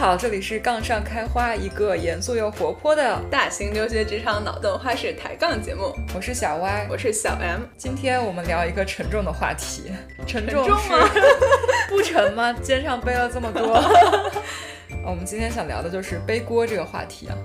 好，这里是杠上开花，一个严肃又活泼的大型留学职场脑洞花式抬杠节目。我是小 Y，我是小 M。今天我们聊一个沉重的话题，沉重是吗？不沉吗？肩上背了这么多。我们今天想聊的就是背锅这个话题啊。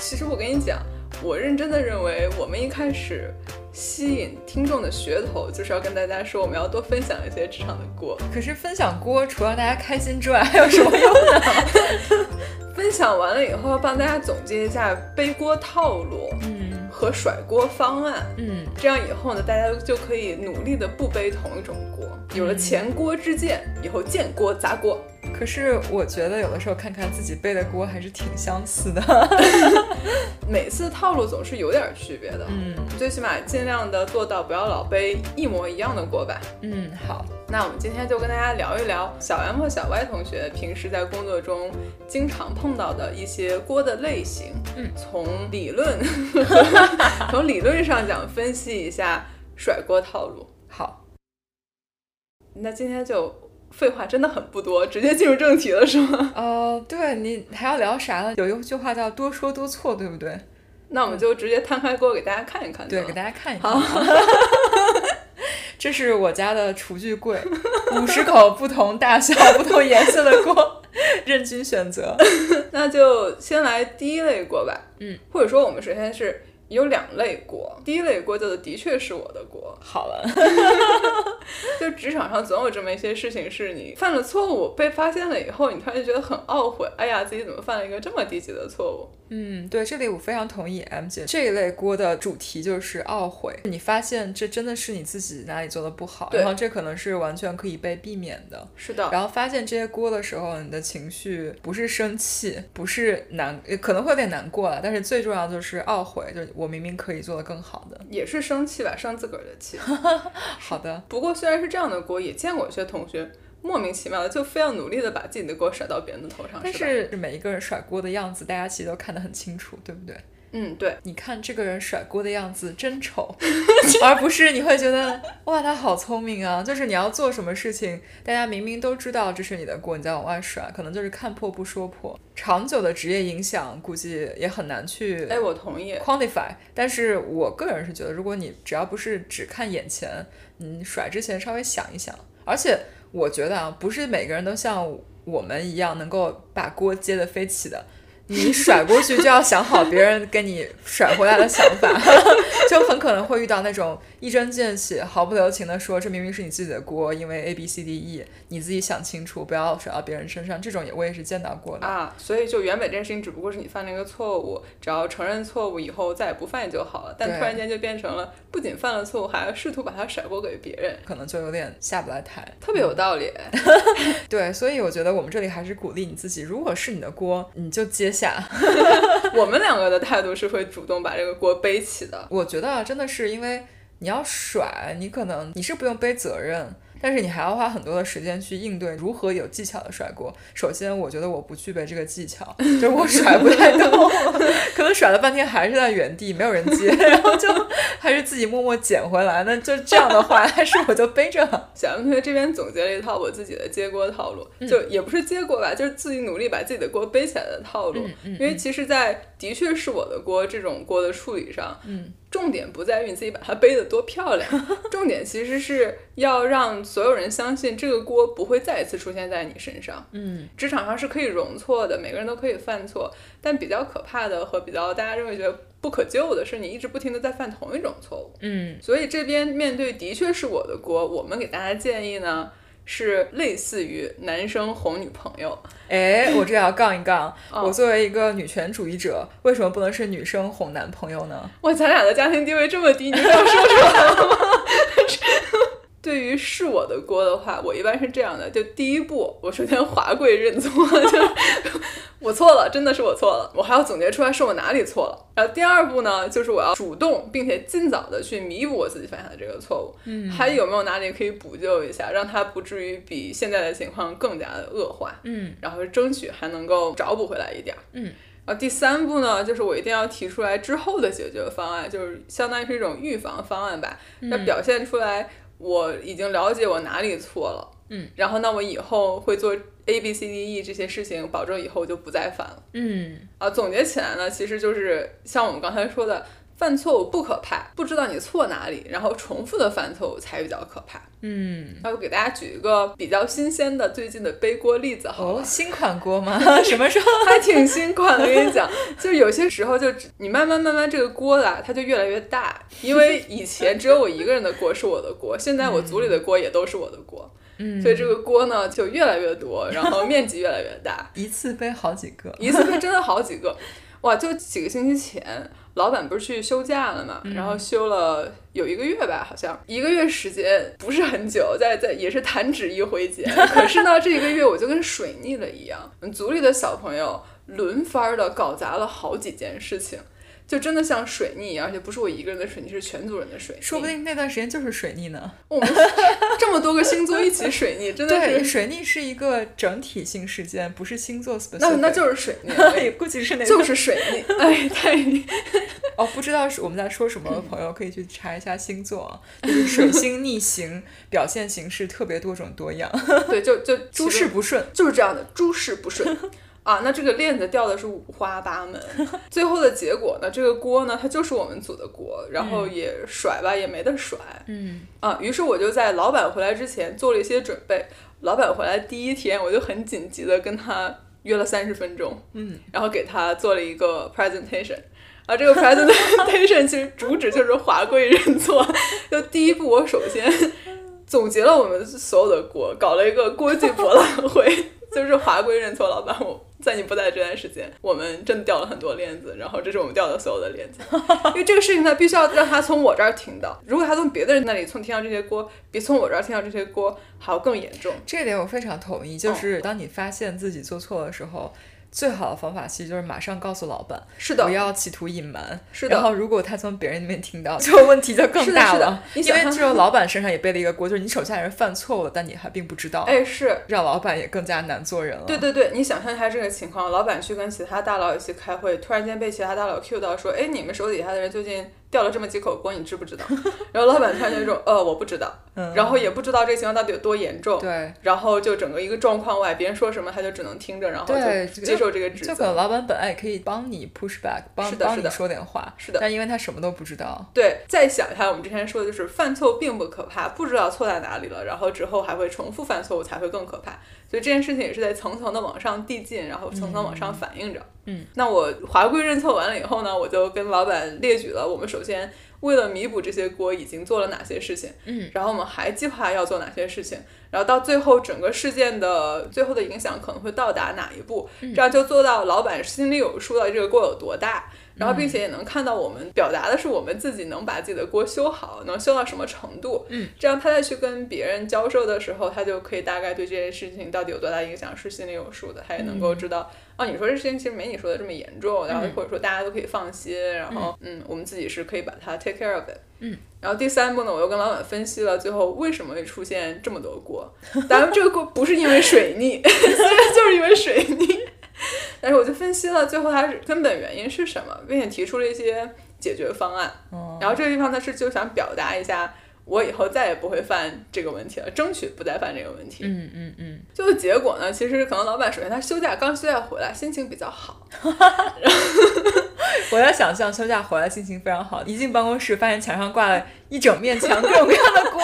其实我跟你讲，我认真的认为，我们一开始。吸引听众的噱头就是要跟大家说，我们要多分享一些职场的锅。可是分享锅除了大家开心之外，还有什么用呢？分享完了以后，要帮大家总结一下背锅套路，嗯，和甩锅方案，嗯，这样以后呢，大家就可以努力的不背同一种锅。有了前锅之鉴，以后见锅砸锅。可是我觉得有的时候看看自己背的锅还是挺相似的，每次套路总是有点区别的。嗯，最起码尽量的做到不要老背一模一样的锅吧。嗯，好，那我们今天就跟大家聊一聊小 M 和小 Y 同学平时在工作中经常碰到的一些锅的类型。嗯，从理论 从理论上讲分析一下甩锅套路。好，那今天就。废话真的很不多，直接进入正题了是吗？哦，对你还要聊啥呢？有一句话叫多说多错，对不对？那我们就直接摊开锅给大家看一看。对，给大家看一看。这是我家的厨具柜，五十口不同大小、不同颜色的锅，任君选择。那就先来第一类锅吧。嗯，或者说我们首先是。有两类锅，第一类锅叫做的确是我的锅。好了，就职场上总有这么一些事情，是你犯了错误被发现了以后，你突然就觉得很懊悔，哎呀，自己怎么犯了一个这么低级的错误？嗯，对，这里我非常同意 M 姐这一类锅的主题就是懊悔。你发现这真的是你自己哪里做的不好，然后这可能是完全可以被避免的。是的。然后发现这些锅的时候，你的情绪不是生气，不是难，可能会有点难过了，但是最重要就是懊悔，就我明明可以做得更好的。也是生气吧，生自个儿的气。好的。不过虽然是这样的锅，也见过一些同学。莫名其妙的就非要努力的把自己的锅甩到别人的头上，但是每一个人甩锅的样子，大家其实都看得很清楚，对不对？嗯，对。你看这个人甩锅的样子真丑，而不是你会觉得哇他好聪明啊。就是你要做什么事情，大家明明都知道这是你的锅，你在往外甩，可能就是看破不说破。长久的职业影响估计也很难去哎，我同意 quantify。但是我个人是觉得，如果你只要不是只看眼前，你，甩之前稍微想一想，而且。我觉得啊，不是每个人都像我们一样能够把锅接得飞起的。你甩过去就要想好别人跟你甩回来的想法，就很可能会遇到那种一针见血、毫不留情的说这明明是你自己的锅，因为 A B C D E，你自己想清楚，不要甩到别人身上。这种也我也是见到过的啊。所以就原本这件事情只不过是你犯了一个错误，只要承认错误以后再也不犯就好了。但突然间就变成了不仅犯了错误，还要试图把它甩锅给别人，可能就有点下不来台。特别有道理。对，所以我觉得我们这里还是鼓励你自己，如果是你的锅，你就接。下，我们两个的态度是会主动把这个锅背起的。我觉得真的是因为你要甩，你可能你是不用背责任。但是你还要花很多的时间去应对如何有技巧的甩锅。首先，我觉得我不具备这个技巧，就是我甩不太动，甩了半天还是在原地，没有人接，然后就还是自己默默捡回来。那就这样的话，还是我就背着。小杨同学这边总结了一套我自己的接锅套路，就也不是接锅吧，就是自己努力把自己的锅背起来的套路。因为其实，在的确是我的锅这种锅的处理上，嗯。重点不在于你自己把它背得多漂亮，重点其实是要让所有人相信这个锅不会再一次出现在你身上。嗯，职场上是可以容错的，每个人都可以犯错，但比较可怕的和比较大家认为觉得不可救的是，你一直不停的在犯同一种错误。嗯，所以这边面对的确是我的锅，我们给大家建议呢。是类似于男生哄女朋友，哎，我这要杠一杠。我作为一个女权主义者，为什么不能是女生哄男朋友呢？哇，咱俩的家庭地位这么低，你是要说出来了吗？对于是我的锅的话，我一般是这样的：就第一步，我首先华贵认错，就我错了，真的是我错了，我还要总结出来是我哪里错了。然后第二步呢，就是我要主动并且尽早的去弥补我自己犯下的这个错误。嗯，还有没有哪里可以补救一下，让它不至于比现在的情况更加的恶化？嗯，然后争取还能够找补回来一点。嗯，然后第三步呢，就是我一定要提出来之后的解决方案，就是相当于是一种预防方案吧，要表现出来。我已经了解我哪里错了，嗯，然后那我以后会做 A B C D E 这些事情，保证以后就不再犯了。嗯，啊，总结起来呢，其实就是像我们刚才说的。犯错误不可怕，不知道你错哪里，然后重复的犯错误才比较可怕。嗯，那我给大家举一个比较新鲜的最近的背锅例子，好哦，新款锅吗？什么时候？还挺新款的，我跟你讲，就是有些时候就你慢慢慢慢这个锅啦，它就越来越大，因为以前只有我一个人的锅是我的锅，现在我组里的锅也都是我的锅，嗯，所以这个锅呢就越来越多，然后面积越来越大，一次背好几个，一次背真的好几个，哇，就几个星期前。老板不是去休假了嘛，然后休了有一个月吧，好像一个月时间不是很久，在在也是弹指一挥间。可是呢，这一个月我就跟水逆了一样，组里的小朋友轮番的搞砸了好几件事情。就真的像水逆，而且不是我一个人的水逆，是全组人的水逆。说不定那段时间就是水逆呢。我们这么多个星座一起水逆，真的是水逆是一个整体性事件，不是星座。那那就是水逆，估计是那就是水逆。哎，太哦，不知道是我们在说什么的朋友可以去查一下星座，就是水星逆行表现形式特别多种多样。对，就就诸事不顺，就是这样的，诸事不顺。啊，那这个链子掉的是五花八门，最后的结果呢？这个锅呢，它就是我们组的锅，然后也甩吧，也没得甩。嗯啊，于是我就在老板回来之前做了一些准备。老板回来第一天，我就很紧急的跟他约了三十分钟，嗯，然后给他做了一个 presentation。啊，这个 presentation 其实主旨就是华贵认错。就第一步，我首先总结了我们所有的锅，搞了一个锅具博览会，就是华贵认错，老板我。在你不在这段时间，我们真的掉了很多链子，然后这是我们掉的所有的链子，因为这个事情呢，必须要让他从我这儿听到。如果他从别的人那里从听到这些锅，比从我这儿听到这些锅还要更严重。这点我非常同意，就是当你发现自己做错的时候。最好的方法其实就是马上告诉老板，是的，不要企图隐瞒。是的。然后如果他从别人那边听到，这个问题就更大了。因为只有老板身上也背了一个锅，就是你手下人犯错误了，但你还并不知道。哎，是让老板也更加难做人了。对对对，你想象一下这个情况，老板去跟其他大佬一起开会，突然间被其他大佬 Q 到说：“哎，你们手底下的人最近……”掉了这么几口锅，你知不知道？然后老板突然就说：“呃，我不知道。”然后也不知道这个情况到底有多严重。对。然后就整个一个状况外，别人说什么他就只能听着，然后就接受这个指责。就可能老板本来也可以帮你 push back，帮帮你说点话。是的。但因为他什么都不知道。对。再想一下，我们之前说的就是犯错并不可怕，不知道错在哪里了，然后之后还会重复犯错误才会更可怕。所以这件事情也是在层层的往上递进，然后层层往上反映着。嗯。那我华贵认错完了以后呢，我就跟老板列举了我们首先。为了弥补这些锅，已经做了哪些事情？嗯，然后我们还计划要做哪些事情？然后到最后整个事件的最后的影响可能会到达哪一步？这样就做到老板心里有数了，这个锅有多大。然后，并且也能看到我们表达的是我们自己能把自己的锅修好，能修到什么程度。嗯，这样他再去跟别人交涉的时候，他就可以大概对这件事情到底有多大影响是心里有数的。他也能够知道，哦，你说这事情其实没你说的这么严重，然后或者说大家都可以放心。然后，嗯，我们自己是可以把它 take care of it。嗯，然后第三步呢，我又跟老板分析了最后为什么会出现这么多锅。咱们这个锅不是因为水逆，就是因为水逆。分析了，最后它是根本原因是什么，并且提出了一些解决方案。然后这个地方他是就想表达一下，我以后再也不会犯这个问题了，争取不再犯这个问题。嗯嗯嗯。最后结果呢，其实可能老板首先他休假刚休假回来，心情比较好。我在想象休假回来心情非常好，一进办公室发现墙上挂了一整面墙各种各样的锅。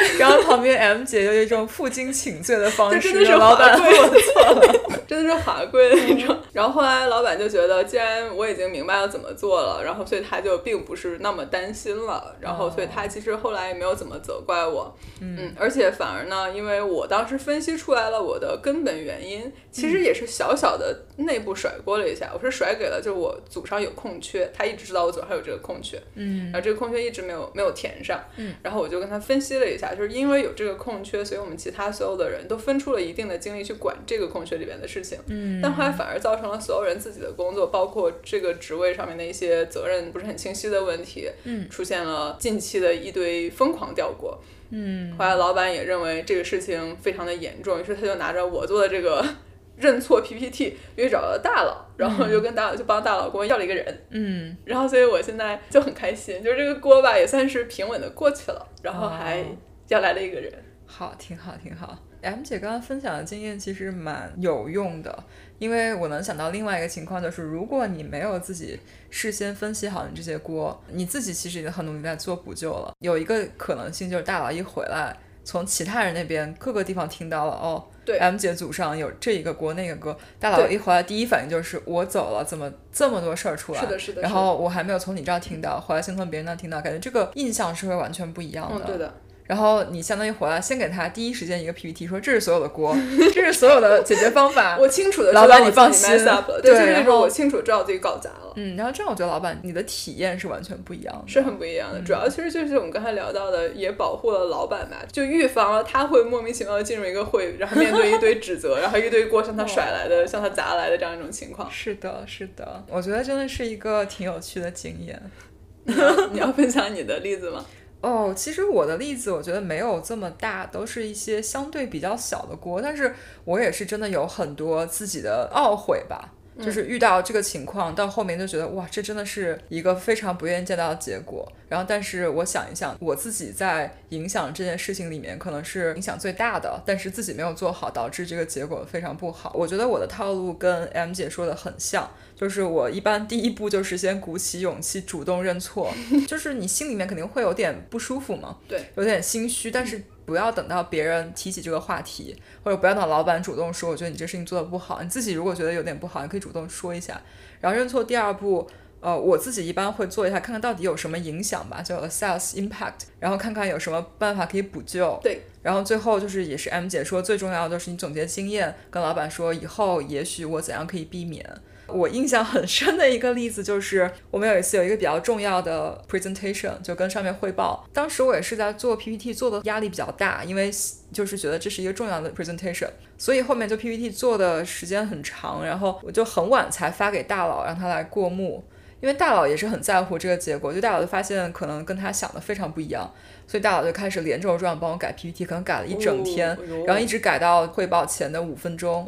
然后旁边 M 姐就一种负荆请罪的方式，老板我错了，真的是华贵的那种。然后后来老板就觉得，既然我已经明白了怎么做了，然后所以他就并不是那么担心了。然后所以他其实后来也没有怎么责怪我，嗯，而且反而呢，因为我当时分析出来了我的根本原因，其实也是小小的内部甩锅了一下。我是甩给了，就是我组上有空缺，他一直知道我组上有这个空缺，嗯，然后这个空缺一直没有没有填上，嗯，然后我就跟他分析了一下。就是因为有这个空缺，所以我们其他所有的人都分出了一定的精力去管这个空缺里边的事情。嗯，但后来反而造成了所有人自己的工作，包括这个职位上面的一些责任不是很清晰的问题。嗯，出现了近期的一堆疯狂掉锅。嗯，后来老板也认为这个事情非常的严重，于是他就拿着我做的这个 认错 PPT 又找了大佬，然后就跟大佬就帮大佬给我要了一个人。嗯，然后所以我现在就很开心，就是这个锅吧也算是平稳的过去了。然后还叫来的一个人，好，挺好，挺好。M 姐刚刚分享的经验其实蛮有用的，因为我能想到另外一个情况，就是如果你没有自己事先分析好你这些锅，你自己其实已经很努力在做补救了。有一个可能性就是大佬一回来，从其他人那边各个地方听到了，哦，对，M 姐组上有这一个锅那个锅，大佬一回来第一反应就是我走了，怎么这么多事儿出来？是的，是的。然后我还没有从你这儿听到，回来先从别人那听到，感觉这个印象是会完全不一样的。嗯，对的。然后你相当于回来，先给他第一时间一个 PPT，说这是所有的锅，这是所有的解决方法。我清楚的，老板你放心。对，然后我清楚知道自己搞砸了。嗯，然后这样我觉得老板你的体验是完全不一样的，是很不一样的。主要其实就是我们刚才聊到的，也保护了老板吧，就预防了他会莫名其妙的进入一个会，然后面对一堆指责，然后一堆锅向他甩来的，向他砸来的这样一种情况。是的，是的，我觉得真的是一个挺有趣的经验。你要分享你的例子吗？哦，其实我的例子我觉得没有这么大，都是一些相对比较小的锅，但是我也是真的有很多自己的懊悔吧。就是遇到这个情况，到后面就觉得哇，这真的是一个非常不愿意见到的结果。然后，但是我想一想，我自己在影响这件事情里面，可能是影响最大的，但是自己没有做好，导致这个结果非常不好。我觉得我的套路跟 M 姐说的很像，就是我一般第一步就是先鼓起勇气，主动认错。就是你心里面肯定会有点不舒服嘛，对，有点心虚，但是。不要等到别人提起这个话题，或者不要等老板主动说，我觉得你这事情做的不好。你自己如果觉得有点不好，你可以主动说一下。然后认错第二步，呃，我自己一般会做一下，看看到底有什么影响吧，叫 assess impact，然后看看有什么办法可以补救。对。然后最后就是也是 M 姐说最重要的就是你总结经验，跟老板说以后也许我怎样可以避免。我印象很深的一个例子就是，我们有一次有一个比较重要的 presentation，就跟上面汇报。当时我也是在做 PPT，做的压力比较大，因为就是觉得这是一个重要的 presentation，所以后面就 PPT 做的时间很长，然后我就很晚才发给大佬，让他来过目。因为大佬也是很在乎这个结果，就大佬就发现可能跟他想的非常不一样。所以大佬就开始连轴转帮我改 PPT，可能改了一整天，然后一直改到汇报前的五分钟。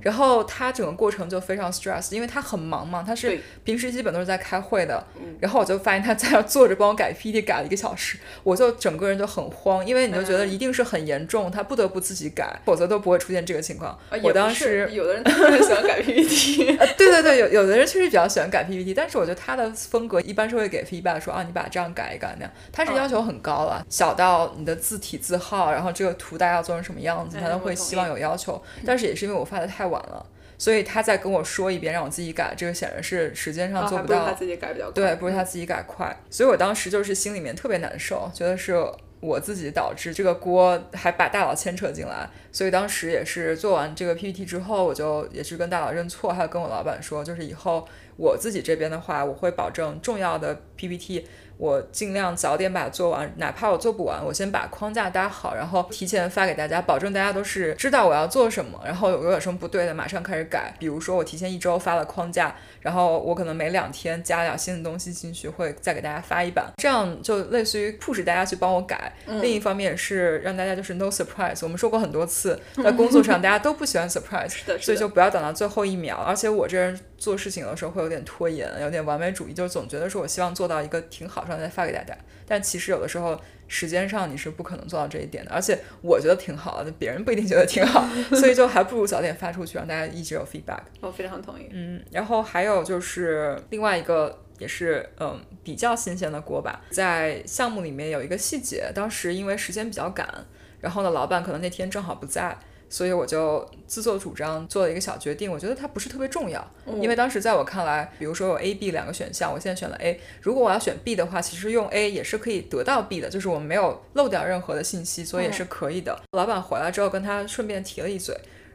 然后他整个过程就非常 stress，因为他很忙嘛，他是平时基本都是在开会的。然后我就发现他在那坐着帮我改 PPT，改了一个小时，我就整个人就很慌，因为你就觉得一定是很严重，他不得不自己改，否则都不会出现这个情况。我当时有的人特别喜欢改 PPT，对对对，有有的人确实比较喜欢改 PPT，但是我觉得他的风格一般是会给 feedback 说啊，你把这样改一改那样，他是要求很高了。小到你的字体字号，然后这个图大家要做成什么样子，他都会希望有要求。但是也是因为我发的太晚了，所以他再跟我说一遍让我自己改，这个显然是时间上做不到。他自己改比较快。对，不是他自己改快，所以我当时就是心里面特别难受，觉得是我自己导致这个锅，还把大佬牵扯进来。所以当时也是做完这个 PPT 之后，我就也是跟大佬认错，还有跟我老板说，就是以后我自己这边的话，我会保证重要的 PPT。我尽量早点把它做完，哪怕我做不完，我先把框架搭好，然后提前发给大家，保证大家都是知道我要做什么，然后有有什么不对的，马上开始改。比如说我提前一周发了框架，然后我可能每两天加点新的东西进去，会再给大家发一版，这样就类似于 push 大家去帮我改。另一方面是让大家就是 no surprise。我们说过很多次，在工作上大家都不喜欢 surprise，所以就不要等到最后一秒。而且我这人做事情的时候会有点拖延，有点完美主义，就总觉得说我希望做到一个挺好。然后再发给大家，但其实有的时候时间上你是不可能做到这一点的，而且我觉得挺好的，别人不一定觉得挺好，所以就还不如早点发出去，让大家一直有 feedback。我非常同意。嗯，然后还有就是另外一个也是嗯比较新鲜的锅吧，在项目里面有一个细节，当时因为时间比较赶，然后呢老板可能那天正好不在。所以我就自作主张做了一个小决定，我觉得它不是特别重要，因为当时在我看来，比如说有 A、B 两个选项，我现在选了 A，如果我要选 B 的话，其实用 A 也是可以得到 B 的，就是我们没有漏掉任何的信息，所以也是可以的。老板回来之后，跟他顺便提了一嘴。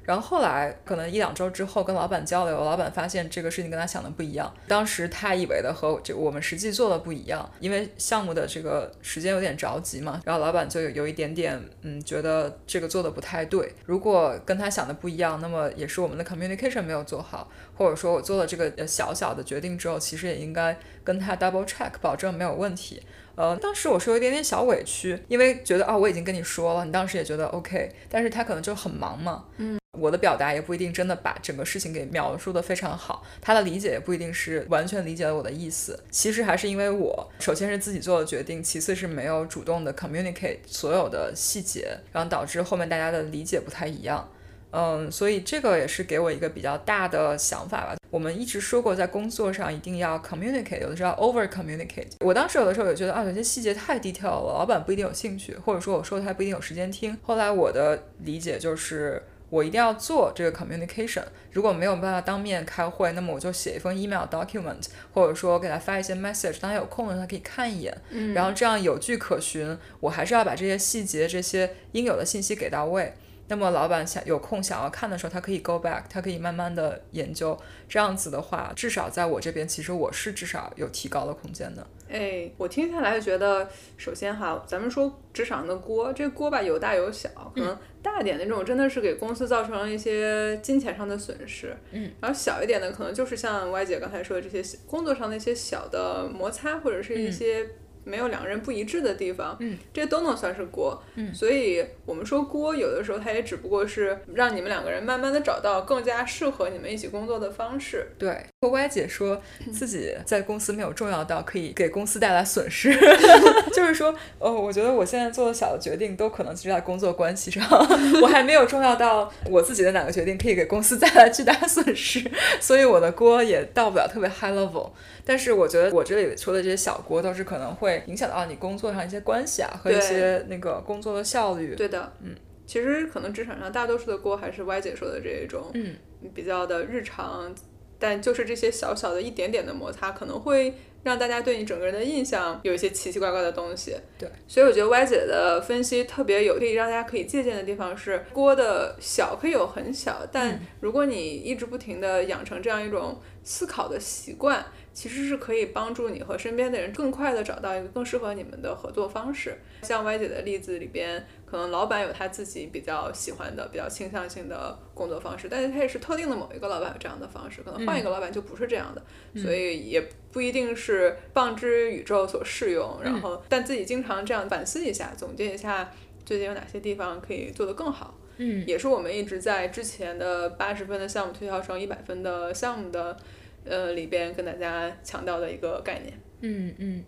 然后后来可能一两周之后跟老板交流，老板发现这个事情跟他想的不一样。当时他以为的和这我们实际做的不一样，因为项目的这个时间有点着急嘛。然后老板就有一点点嗯，觉得这个做的不太对。如果跟他想的不一样，那么也是我们的 communication 没有做好，或者说我做了这个小小的决定之后，其实也应该跟他 double check，保证没有问题。呃，当时我是有一点点小委屈，因为觉得啊，我已经跟你说了，你当时也觉得 OK，但是他可能就很忙嘛，嗯，我的表达也不一定真的把整个事情给描述的非常好，他的理解也不一定是完全理解了我的意思。其实还是因为我首先是自己做的决定，其次是没有主动的 communicate 所有的细节，然后导致后面大家的理解不太一样。嗯，所以这个也是给我一个比较大的想法吧。我们一直说过，在工作上一定要 communicate，有的时候 over communicate。我当时有的时候也觉得啊，有些细节太 detail 了，老板不一定有兴趣，或者说我说的他不一定有时间听。后来我的理解就是。我一定要做这个 communication，如果没有办法当面开会，那么我就写一封 email document，或者说给他发一些 message，当他有空的时候他可以看一眼，然后这样有据可循。我还是要把这些细节、这些应有的信息给到位。那么老板想有空想要看的时候，他可以 go back，他可以慢慢的研究。这样子的话，至少在我这边，其实我是至少有提高的空间的。哎，我听下来觉得，首先哈，咱们说职场的锅，这锅吧有大有小，可能大点的那种真的是给公司造成了一些金钱上的损失，嗯，然后小一点的可能就是像歪姐刚才说的这些工作上的一些小的摩擦，或者是一些。没有两个人不一致的地方，嗯，这都能算是锅，嗯，所以我们说锅，有的时候它也只不过是让你们两个人慢慢的找到更加适合你们一起工作的方式。对，和 Y 姐说自己在公司没有重要到可以给公司带来损失，就是说，哦，我觉得我现在做的小的决定都可能是在工作关系上，我还没有重要到我自己的哪个决定可以给公司带来巨大损失，所以我的锅也到不了特别 high level。但是我觉得我这里说的这些小锅都是可能会影响到你工作上一些关系啊和一些那个工作的效率。对的，嗯，其实可能职场上大多数的锅还是 Y 姐说的这一种，嗯，比较的日常，但就是这些小小的一点点的摩擦，可能会让大家对你整个人的印象有一些奇奇怪怪的东西。对，所以我觉得歪姐的分析特别有可以让大家可以借鉴的地方是，锅的小可以有很小，但如果你一直不停的养成这样一种思考的习惯。其实是可以帮助你和身边的人更快的找到一个更适合你们的合作方式。像歪姐的例子里边，可能老板有他自己比较喜欢的、比较倾向性的工作方式，但是他也是特定的某一个老板有这样的方式，可能换一个老板就不是这样的，所以也不一定是棒之宇宙所适用。然后，但自己经常这样反思一下，总结一下最近有哪些地方可以做得更好。嗯，也是我们一直在之前的八十分的项目推销成一百分的项目的。呃，里边跟大家强调的一个概念，嗯嗯，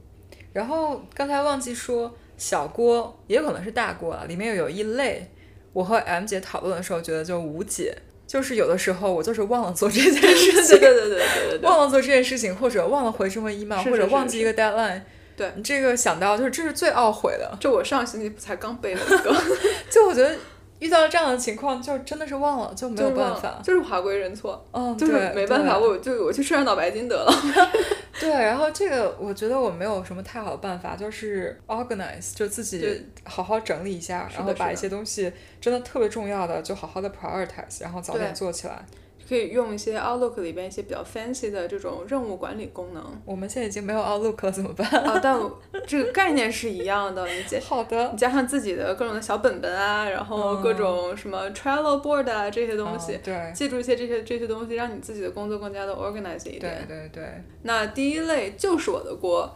然后刚才忘记说，小锅也有可能是大锅啊，里面有一类，我和 M 姐讨论的时候觉得就无解，就是有的时候我就是忘了做这件事情，对对对对对，忘了做这件事情，或者忘了回这么 email，或者忘记一个 deadline，对。你这个想到就是这是最懊悔的，就我上星期才刚背了一个，就我觉得。遇到了这样的情况，就真的是忘了，就没有办法，就是华归认错，嗯，就是没办法，我就我去吃上脑白金得了。对，然后这个我觉得我没有什么太好的办法，就是 organize，就自己好好整理一下，然后把一些东西真的特别重要的就好好的 prioritize，然后早点做起来。可以用一些 Outlook 里边一些比较 fancy 的这种任务管理功能。我们现在已经没有 Outlook 了，怎么办？啊，但这个概念是一样的。你加 好的，你加上自己的各种的小本本啊，然后各种什么 Trello board 啊这些东西，对，记住一些这些这些东西，让你自己的工作更加的 organized 一点。对对对。那第一类就是我的锅，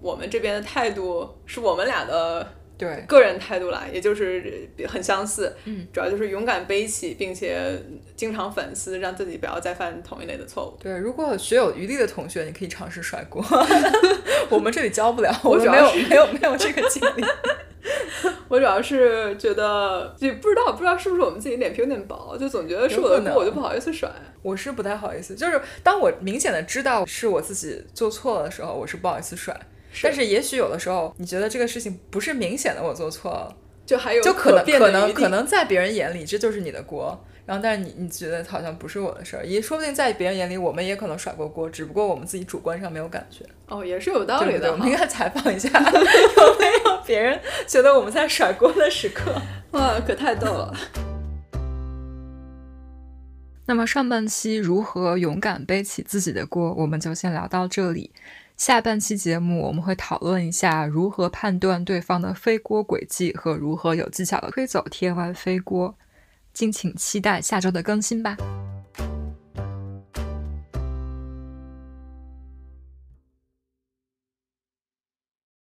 我们这边的态度是我们俩的。对个人态度啦，也就是很相似，嗯，主要就是勇敢背起，并且经常反思，让自己不要再犯同一类的错误。对，如果学有余力的同学，你可以尝试甩锅，我们这里教不了，我没有没有没有这个经历。我主要是觉得，就不知道不知道是不是我们自己脸皮有点薄，就总觉得是我的锅，我就不好意思甩。我是不太好意思，就是当我明显的知道是我自己做错了的时候，我是不好意思甩。但是也许有的时候，你觉得这个事情不是明显的我做错了，就还有就可能可能可能在别人眼里这就是你的锅，然后但是你你觉得好像不是我的事儿，也说不定在别人眼里我们也可能甩过锅，只不过我们自己主观上没有感觉。哦，也是有道理的。我们应该采访一下有没有别人觉得我们在甩锅的时刻。哇，可太逗了。那么上半期如何勇敢背起自己的锅，我们就先聊到这里。下半期节目我们会讨论一下如何判断对方的飞锅轨迹和如何有技巧的推走贴完飞锅，敬请期待下周的更新吧。